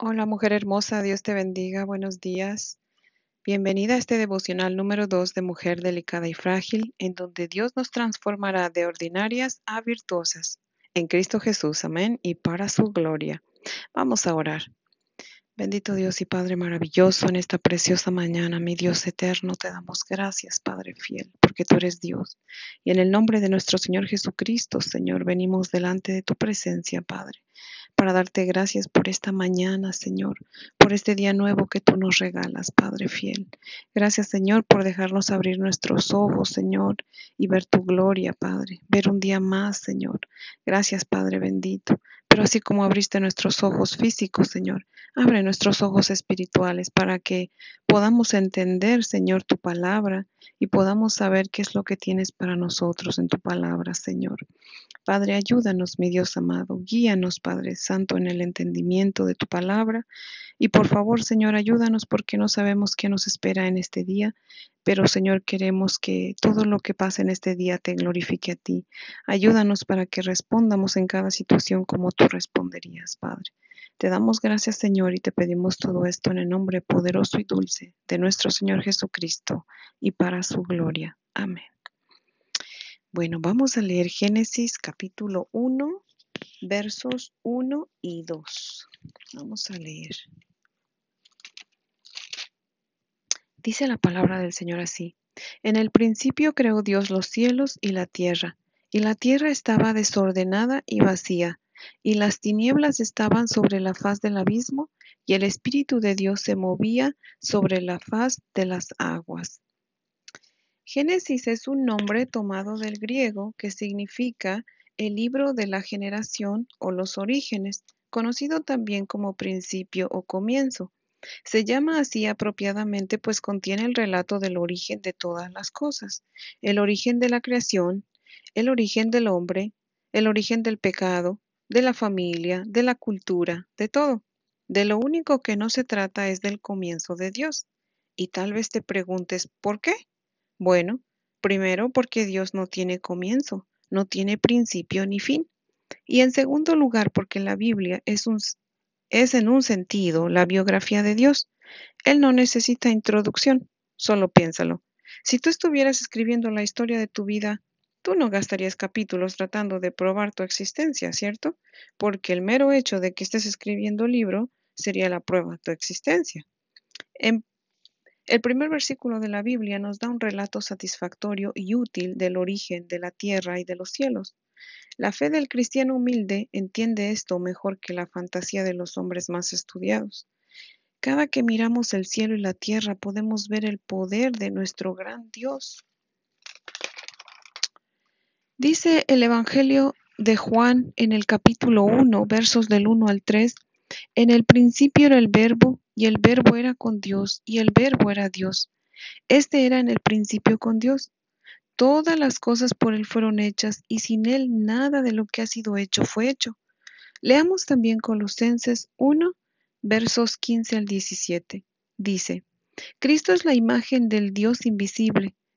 Hola mujer hermosa, Dios te bendiga, buenos días. Bienvenida a este devocional número 2 de Mujer Delicada y Frágil, en donde Dios nos transformará de ordinarias a virtuosas. En Cristo Jesús, amén, y para su gloria. Vamos a orar. Bendito Dios y Padre maravilloso, en esta preciosa mañana, mi Dios eterno, te damos gracias, Padre fiel, porque tú eres Dios. Y en el nombre de nuestro Señor Jesucristo, Señor, venimos delante de tu presencia, Padre para darte gracias por esta mañana, Señor, por este día nuevo que tú nos regalas, Padre fiel. Gracias, Señor, por dejarnos abrir nuestros ojos, Señor, y ver tu gloria, Padre, ver un día más, Señor. Gracias, Padre bendito. Pero así como abriste nuestros ojos físicos, Señor, abre nuestros ojos espirituales para que podamos entender, Señor, tu palabra y podamos saber qué es lo que tienes para nosotros en tu palabra, Señor. Padre, ayúdanos, mi Dios amado. Guíanos, Padre Santo, en el entendimiento de tu palabra. Y por favor, Señor, ayúdanos porque no sabemos qué nos espera en este día. Pero, Señor, queremos que todo lo que pase en este día te glorifique a ti. Ayúdanos para que respondamos en cada situación como tú responderías, Padre. Te damos gracias, Señor, y te pedimos todo esto en el nombre poderoso y dulce de nuestro Señor Jesucristo y para su gloria. Amén. Bueno, vamos a leer Génesis capítulo 1, versos 1 y 2. Vamos a leer. Dice la palabra del Señor así. En el principio creó Dios los cielos y la tierra, y la tierra estaba desordenada y vacía, y las tinieblas estaban sobre la faz del abismo, y el Espíritu de Dios se movía sobre la faz de las aguas. Génesis es un nombre tomado del griego que significa el libro de la generación o los orígenes, conocido también como principio o comienzo. Se llama así apropiadamente pues contiene el relato del origen de todas las cosas, el origen de la creación, el origen del hombre, el origen del pecado, de la familia, de la cultura, de todo. De lo único que no se trata es del comienzo de Dios. Y tal vez te preguntes, ¿por qué? Bueno, primero porque Dios no tiene comienzo, no tiene principio ni fin. Y en segundo lugar porque la Biblia es, en un sentido la biografía de Dios. Él no necesita introducción, solo piénsalo. Si tú estuvieras escribiendo la historia de tu vida, tú no gastarías capítulos tratando de probar tu existencia, ¿cierto? Porque el mero hecho de que estés escribiendo libro sería la prueba de tu existencia. En el primer versículo de la Biblia nos da un relato satisfactorio y útil del origen de la tierra y de los cielos. La fe del cristiano humilde entiende esto mejor que la fantasía de los hombres más estudiados. Cada que miramos el cielo y la tierra podemos ver el poder de nuestro gran Dios. Dice el Evangelio de Juan en el capítulo 1, versos del 1 al 3, en el principio era el verbo, y el verbo era con Dios, y el verbo era Dios. Este era en el principio con Dios. Todas las cosas por Él fueron hechas, y sin Él nada de lo que ha sido hecho fue hecho. Leamos también Colosenses 1, versos 15 al 17. Dice, Cristo es la imagen del Dios invisible,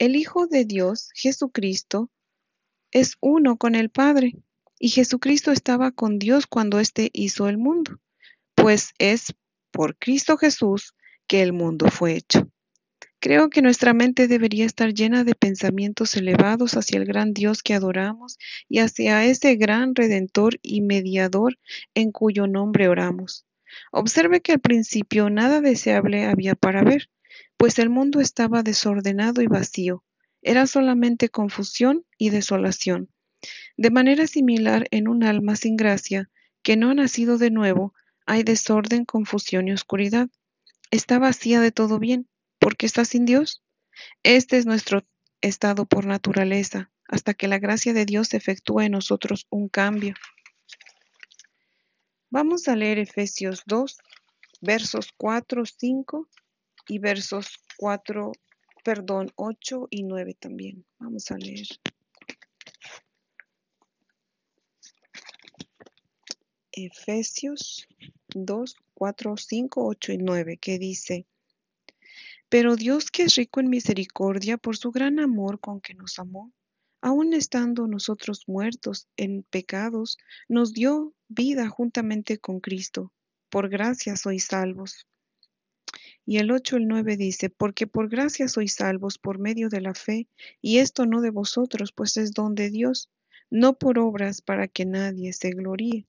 El Hijo de Dios, Jesucristo, es uno con el Padre, y Jesucristo estaba con Dios cuando éste hizo el mundo, pues es por Cristo Jesús que el mundo fue hecho. Creo que nuestra mente debería estar llena de pensamientos elevados hacia el gran Dios que adoramos y hacia ese gran Redentor y Mediador en cuyo nombre oramos. Observe que al principio nada deseable había para ver, pues el mundo estaba desordenado y vacío, era solamente confusión y desolación. De manera similar, en un alma sin gracia, que no ha nacido de nuevo, hay desorden, confusión y oscuridad. Está vacía de todo bien, porque está sin Dios. Este es nuestro estado por naturaleza, hasta que la gracia de Dios efectúa en nosotros un cambio. Vamos a leer Efesios 2, versos 4, 5 y versos 4, perdón, 8 y 9 también. Vamos a leer. Efesios 2, 4, 5, 8 y 9, que dice, Pero Dios que es rico en misericordia por su gran amor con que nos amó, aun estando nosotros muertos en pecados, nos dio vida juntamente con Cristo. Por gracia sois salvos. Y el 8, el 9 dice, porque por gracia sois salvos por medio de la fe, y esto no de vosotros, pues es don de Dios, no por obras para que nadie se gloríe.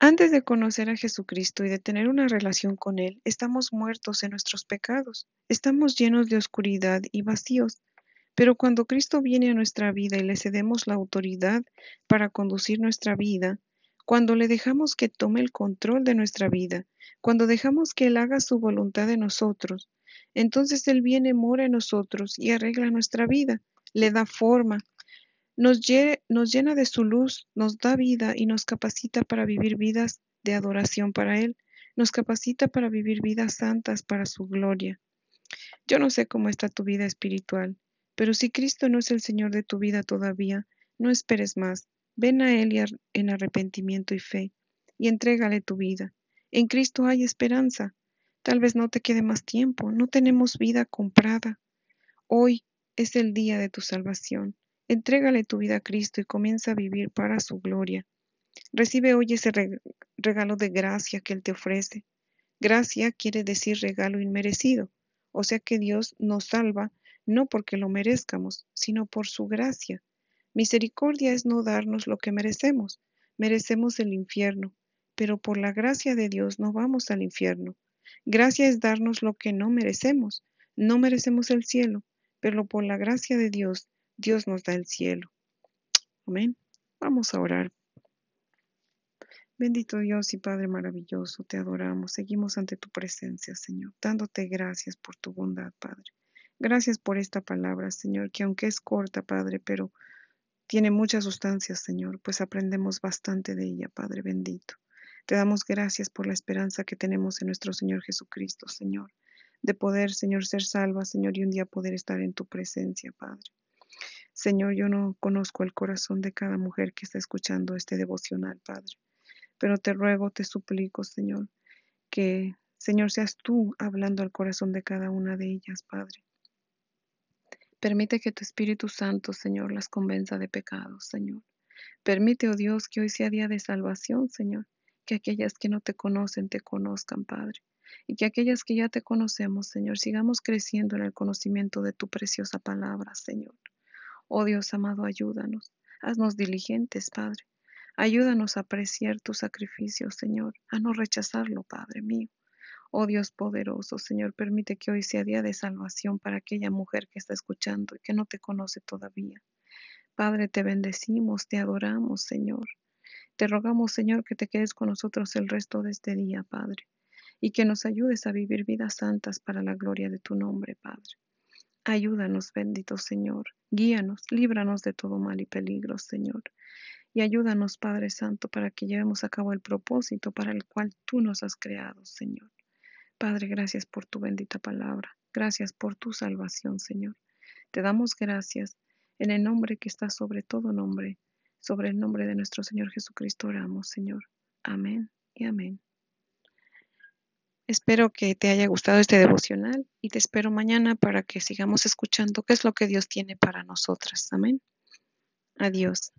Antes de conocer a Jesucristo y de tener una relación con Él, estamos muertos en nuestros pecados, estamos llenos de oscuridad y vacíos. Pero cuando Cristo viene a nuestra vida y le cedemos la autoridad para conducir nuestra vida, cuando le dejamos que tome el control de nuestra vida, cuando dejamos que Él haga su voluntad en nosotros, entonces Él viene, mora en nosotros y arregla nuestra vida, le da forma, nos, llena de su luz, nos da vida y nos capacita para vivir vidas de adoración para Él. Nos capacita para vivir vidas santas para su gloria. Yo no sé cómo está tu vida espiritual, pero si Cristo no es el Señor de tu vida todavía, no esperes más. Ven a Él en arrepentimiento y fe, y entrégale tu vida. En Cristo hay esperanza. Tal vez no te quede más tiempo, no tenemos vida comprada. Hoy es el día de tu salvación. Entrégale tu vida a Cristo y comienza a vivir para su gloria. Recibe hoy ese regalo de gracia que Él te ofrece. Gracia quiere decir regalo inmerecido, o sea que Dios nos salva no porque lo merezcamos, sino por su gracia. Misericordia es no darnos lo que merecemos. Merecemos el infierno, pero por la gracia de Dios no vamos al infierno. Gracia es darnos lo que no merecemos. No merecemos el cielo, pero por la gracia de Dios Dios nos da el cielo. Amén. Vamos a orar. Bendito Dios y Padre maravilloso, te adoramos. Seguimos ante tu presencia, Señor, dándote gracias por tu bondad, Padre. Gracias por esta palabra, Señor, que aunque es corta, Padre, pero tiene mucha sustancia, Señor, pues aprendemos bastante de ella, Padre bendito. Te damos gracias por la esperanza que tenemos en nuestro Señor Jesucristo, Señor, de poder, Señor, ser salva, Señor, y un día poder estar en tu presencia, Padre. Señor, yo no conozco el corazón de cada mujer que está escuchando este devocional, Padre, pero te ruego, te suplico, Señor, que, Señor, seas tú hablando al corazón de cada una de ellas, Padre. Permite que tu Espíritu Santo, Señor, las convenza de pecados, Señor. Permite, oh Dios, que hoy sea día de salvación, Señor, que aquellas que no te conocen te conozcan, Padre, y que aquellas que ya te conocemos, Señor, sigamos creciendo en el conocimiento de tu preciosa palabra, Señor. Oh Dios amado, ayúdanos. Haznos diligentes, Padre. Ayúdanos a apreciar tu sacrificio, Señor, a no rechazarlo, Padre mío. Oh Dios poderoso, Señor, permite que hoy sea día de salvación para aquella mujer que está escuchando y que no te conoce todavía. Padre, te bendecimos, te adoramos, Señor. Te rogamos, Señor, que te quedes con nosotros el resto de este día, Padre, y que nos ayudes a vivir vidas santas para la gloria de tu nombre, Padre. Ayúdanos, bendito Señor. Guíanos, líbranos de todo mal y peligro, Señor. Y ayúdanos, Padre Santo, para que llevemos a cabo el propósito para el cual tú nos has creado, Señor. Padre, gracias por tu bendita palabra. Gracias por tu salvación, Señor. Te damos gracias en el nombre que está sobre todo nombre. Sobre el nombre de nuestro Señor Jesucristo oramos, Señor. Amén y amén. Espero que te haya gustado este devocional y te espero mañana para que sigamos escuchando qué es lo que Dios tiene para nosotras. Amén. Adiós.